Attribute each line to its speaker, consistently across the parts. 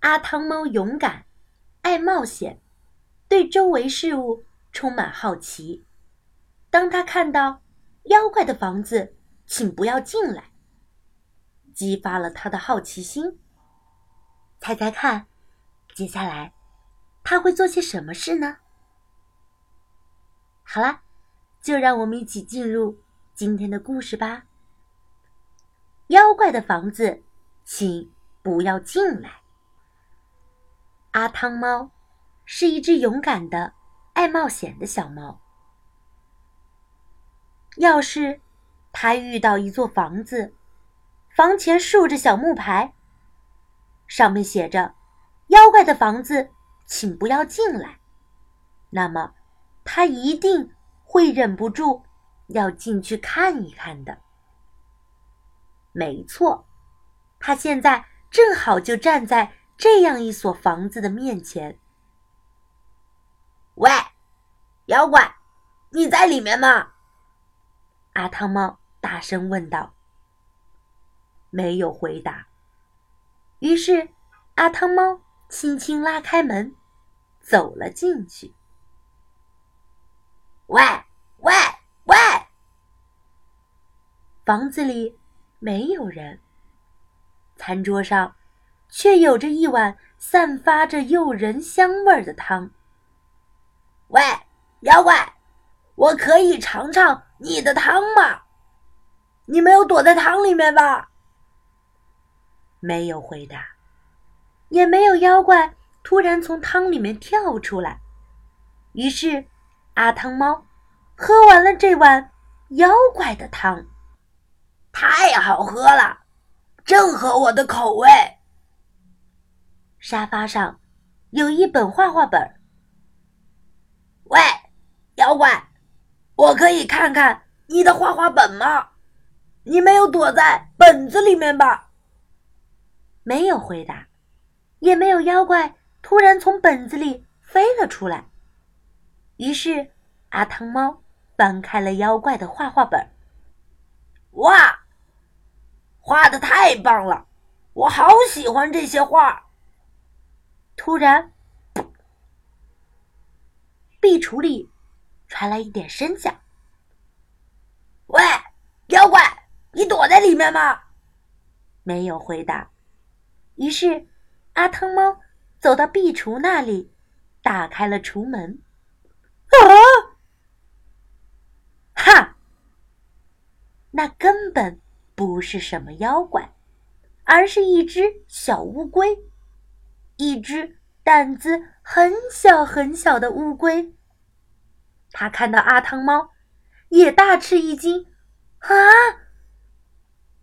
Speaker 1: 阿汤猫勇敢、爱冒险，对周围事物充满好奇。当他看到妖怪的房子，请不要进来，激发了他的好奇心。猜猜看，接下来他会做些什么事呢？好啦，就让我们一起进入今天的故事吧。妖怪的房子，请不要进来。阿汤猫是一只勇敢的、爱冒险的小猫。要是它遇到一座房子，房前竖着小木牌，上面写着“妖怪的房子，请不要进来”，那么它一定会忍不住要进去看一看的。没错，他现在正好就站在这样一所房子的面前。
Speaker 2: 喂，妖怪，你在里面吗？
Speaker 1: 阿汤猫大声问道。没有回答。于是，阿汤猫轻轻拉开门，走了进去。
Speaker 2: 喂喂喂！
Speaker 1: 房子里。没有人，餐桌上却有着一碗散发着诱人香味的汤。
Speaker 2: 喂，妖怪，我可以尝尝你的汤吗？你没有躲在汤里面吧？
Speaker 1: 没有回答，也没有妖怪突然从汤里面跳出来。于是，阿汤猫喝完了这碗妖怪的汤。
Speaker 2: 太好喝了，正合我的口味。
Speaker 1: 沙发上有一本画画本。
Speaker 2: 喂，妖怪，我可以看看你的画画本吗？你没有躲在本子里面吧？
Speaker 1: 没有回答，也没有妖怪突然从本子里飞了出来。于是，阿汤猫翻开了妖怪的画画本。
Speaker 2: 哇！画的太棒了，我好喜欢这些画。
Speaker 1: 突然，壁橱里传来一点声响。
Speaker 2: 喂，妖怪，你躲在里面吗？
Speaker 1: 没有回答。于是，阿汤猫走到壁橱那里，打开了橱门。啊！哈！那根本。不是什么妖怪，而是一只小乌龟，一只胆子很小很小的乌龟。他看到阿汤猫，也大吃一惊。啊！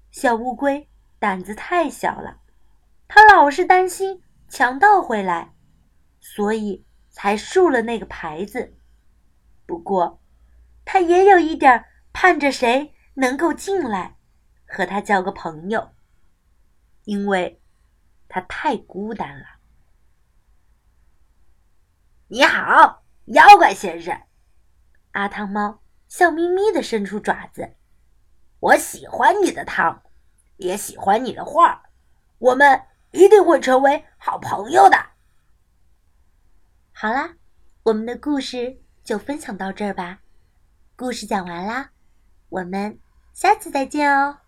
Speaker 1: 小乌龟胆子太小了，它老是担心强盗会来，所以才竖了那个牌子。不过，他也有一点盼着谁能够进来。和他交个朋友，因为他太孤单了。
Speaker 2: 你好，妖怪先生。
Speaker 1: 阿汤猫笑眯眯的伸出爪子。
Speaker 2: 我喜欢你的汤，也喜欢你的画，我们一定会成为好朋友的。
Speaker 1: 好啦，我们的故事就分享到这儿吧。故事讲完啦，我们下次再见哦。